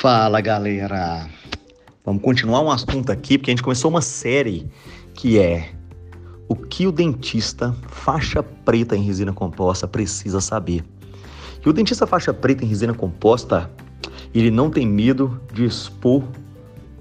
Fala galera! Vamos continuar um assunto aqui, porque a gente começou uma série que é o que o dentista faixa preta em resina composta precisa saber. E o dentista faixa preta em resina composta, ele não tem medo de expor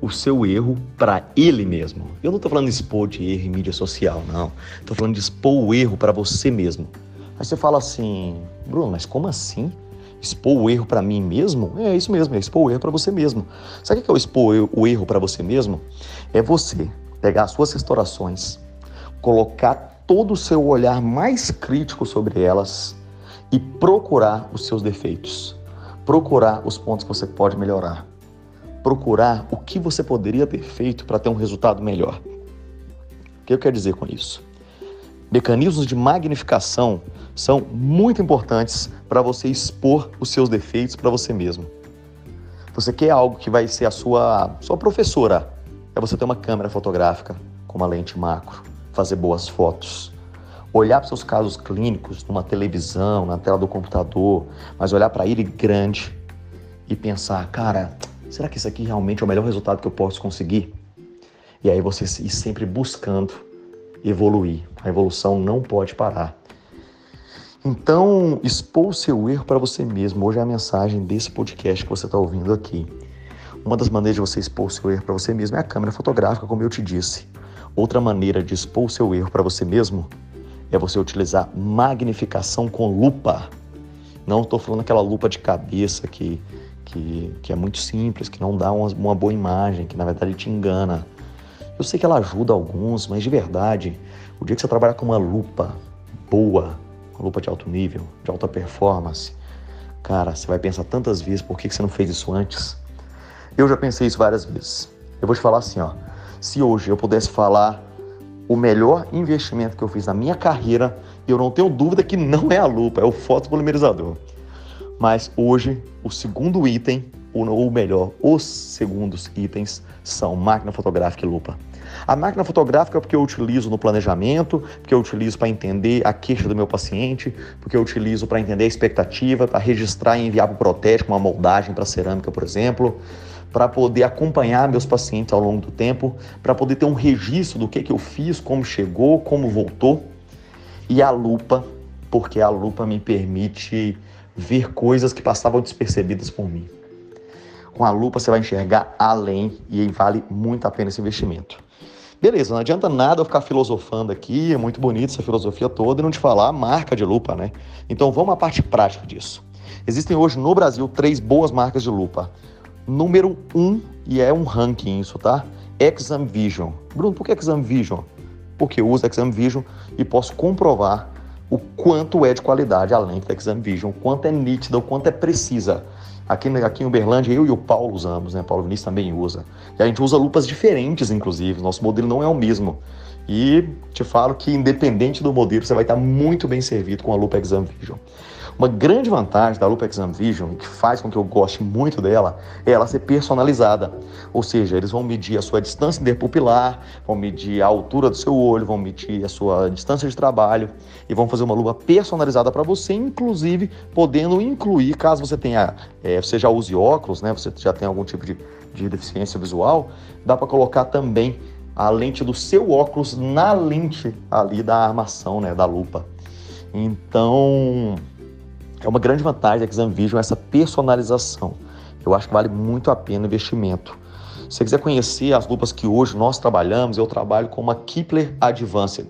o seu erro para ele mesmo. Eu não estou falando de expor de erro em mídia social, não. Estou falando de expor o erro para você mesmo. Aí você fala assim, Bruno, mas como assim? Expor o erro para mim mesmo? É isso mesmo, é expor o erro para você mesmo. Sabe o que é o expor o erro para você mesmo? É você pegar as suas restaurações, colocar todo o seu olhar mais crítico sobre elas e procurar os seus defeitos, procurar os pontos que você pode melhorar, procurar o que você poderia ter feito para ter um resultado melhor. O que eu quero dizer com isso? Mecanismos de magnificação são muito importantes para você expor os seus defeitos para você mesmo. Você quer algo que vai ser a sua, sua professora, é você ter uma câmera fotográfica com uma lente macro, fazer boas fotos, olhar para seus casos clínicos numa televisão, na tela do computador, mas olhar para ele grande e pensar, cara, será que isso aqui realmente é o melhor resultado que eu posso conseguir? E aí você ir sempre buscando evoluir. A evolução não pode parar. Então, expor o seu erro para você mesmo. Hoje é a mensagem desse podcast que você está ouvindo aqui. Uma das maneiras de você expor o seu erro para você mesmo é a câmera fotográfica, como eu te disse. Outra maneira de expor o seu erro para você mesmo é você utilizar magnificação com lupa. Não estou falando aquela lupa de cabeça que, que, que é muito simples, que não dá uma, uma boa imagem, que na verdade te engana. Eu sei que ela ajuda alguns, mas de verdade, o dia que você trabalhar com uma lupa boa, uma lupa de alto nível, de alta performance, cara, você vai pensar tantas vezes por que você não fez isso antes. Eu já pensei isso várias vezes. Eu vou te falar assim, ó. Se hoje eu pudesse falar o melhor investimento que eu fiz na minha carreira, eu não tenho dúvida que não é a lupa, é o fotopolimerizador. Mas hoje, o segundo item ou melhor, os segundos itens são máquina fotográfica e lupa. A máquina fotográfica é porque eu utilizo no planejamento, porque eu utilizo para entender a queixa do meu paciente, porque eu utilizo para entender a expectativa, para registrar e enviar para o protético uma moldagem para cerâmica, por exemplo, para poder acompanhar meus pacientes ao longo do tempo, para poder ter um registro do que, que eu fiz, como chegou, como voltou. E a lupa, porque a lupa me permite ver coisas que passavam despercebidas por mim. Com a lupa você vai enxergar além e vale muito a pena esse investimento. Beleza, não adianta nada eu ficar filosofando aqui, é muito bonito essa filosofia toda, e não te falar a marca de lupa, né? Então vamos à parte prática disso. Existem hoje no Brasil três boas marcas de lupa. Número um, e é um ranking isso, tá? Exam Vision. Bruno, por que Exam Vision? Porque eu uso Exam Vision e posso comprovar o quanto é de qualidade a lente da Exam Vision, o quanto é nítida, o quanto é precisa. Aqui, aqui em Uberlândia, eu e o Paulo usamos, né? Paulo Vinícius também usa. E a gente usa lupas diferentes, inclusive. Nosso modelo não é o mesmo. E te falo que, independente do modelo, você vai estar muito bem servido com a lupa Exam Vision. Uma grande vantagem da Lupa Exam Vision, que faz com que eu goste muito dela, é ela ser personalizada. Ou seja, eles vão medir a sua distância interpupilar, vão medir a altura do seu olho, vão medir a sua distância de trabalho e vão fazer uma lupa personalizada para você, inclusive podendo incluir, caso você tenha, é, você já use óculos, né, você já tem algum tipo de, de deficiência visual, dá para colocar também a lente do seu óculos na lente ali da armação, né, da lupa. Então, é uma grande vantagem da Exam Vision essa personalização. Eu acho que vale muito a pena o investimento. Se você quiser conhecer as lupas que hoje nós trabalhamos, eu trabalho com uma Kepler Advanced,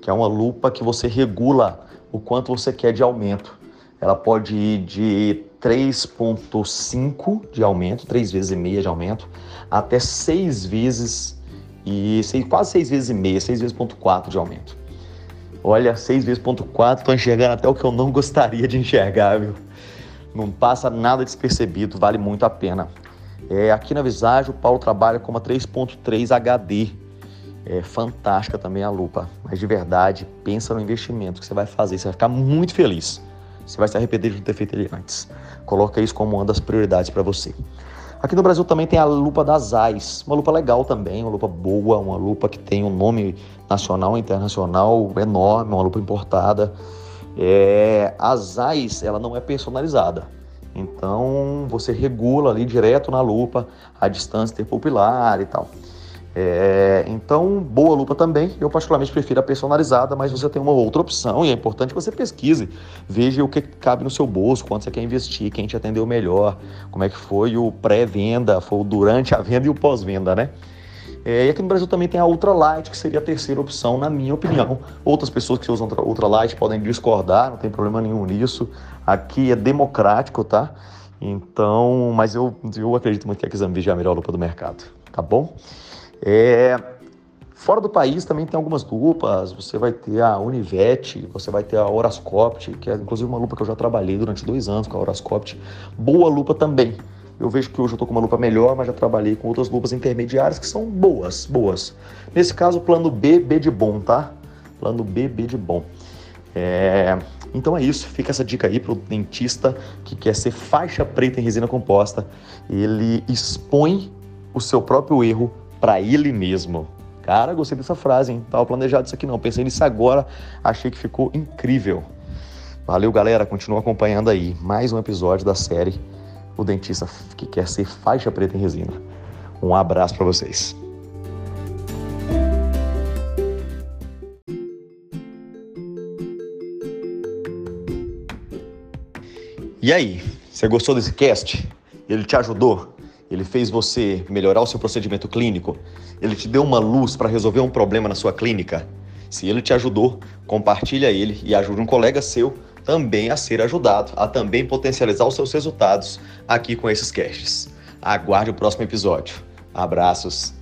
que é uma lupa que você regula o quanto você quer de aumento. Ela pode ir de 3,5 de aumento, 3 vezes e meia de aumento, até 6 vezes e quase 6 vezes e meia, 6 vezes ponto 4 de aumento. Olha, 6 vezes ponto 4, tô enxergando até o que eu não gostaria de enxergar, viu? não passa nada despercebido, vale muito a pena. É, aqui na Visage, o Paulo trabalha com uma 3.3 HD. É fantástica também a lupa, mas de verdade, pensa no investimento que você vai fazer, você vai ficar muito feliz. Você vai se arrepender de não ter feito ele antes. Coloca isso como uma das prioridades para você. Aqui no Brasil também tem a lupa das AIS, uma lupa legal também, uma lupa boa, uma lupa que tem um nome nacional e internacional enorme, uma lupa importada. É, AIS, ela não é personalizada. Então você regula ali direto na lupa a distância interpupilar e tal. É, então, boa lupa também. Eu particularmente prefiro a personalizada, mas você tem uma outra opção e é importante que você pesquise, veja o que cabe no seu bolso, quanto você quer investir, quem te atendeu melhor, como é que foi o pré-venda, foi o durante a venda e o pós-venda, né? É, e aqui no Brasil também tem a Ultralight, que seria a terceira opção, na minha opinião. Outras pessoas que usam Ultralight podem discordar, não tem problema nenhum nisso. Aqui é democrático, tá? Então, mas eu, eu acredito muito que a Exambi é a melhor lupa do mercado, tá bom? É, fora do país também tem algumas lupas, você vai ter a Univet, você vai ter a Horascopt, que é inclusive uma lupa que eu já trabalhei durante dois anos com a Horascopt. Boa lupa também. Eu vejo que hoje eu estou com uma lupa melhor, mas já trabalhei com outras lupas intermediárias que são boas, boas. Nesse caso, plano B, B de bom, tá? Plano B, B de bom. É... Então é isso, fica essa dica aí para o dentista que quer ser faixa preta em resina composta. Ele expõe o seu próprio erro para ele mesmo. Cara, gostei dessa frase, hein? Tava planejado isso aqui não. Pensei nisso agora, achei que ficou incrível. Valeu, galera. Continua acompanhando aí mais um episódio da série O Dentista que quer ser faixa preta em resina. Um abraço para vocês. E aí, você gostou desse cast? Ele te ajudou? Ele fez você melhorar o seu procedimento clínico? Ele te deu uma luz para resolver um problema na sua clínica? Se ele te ajudou, compartilha ele e ajude um colega seu também a ser ajudado, a também potencializar os seus resultados aqui com esses casts. Aguarde o próximo episódio. Abraços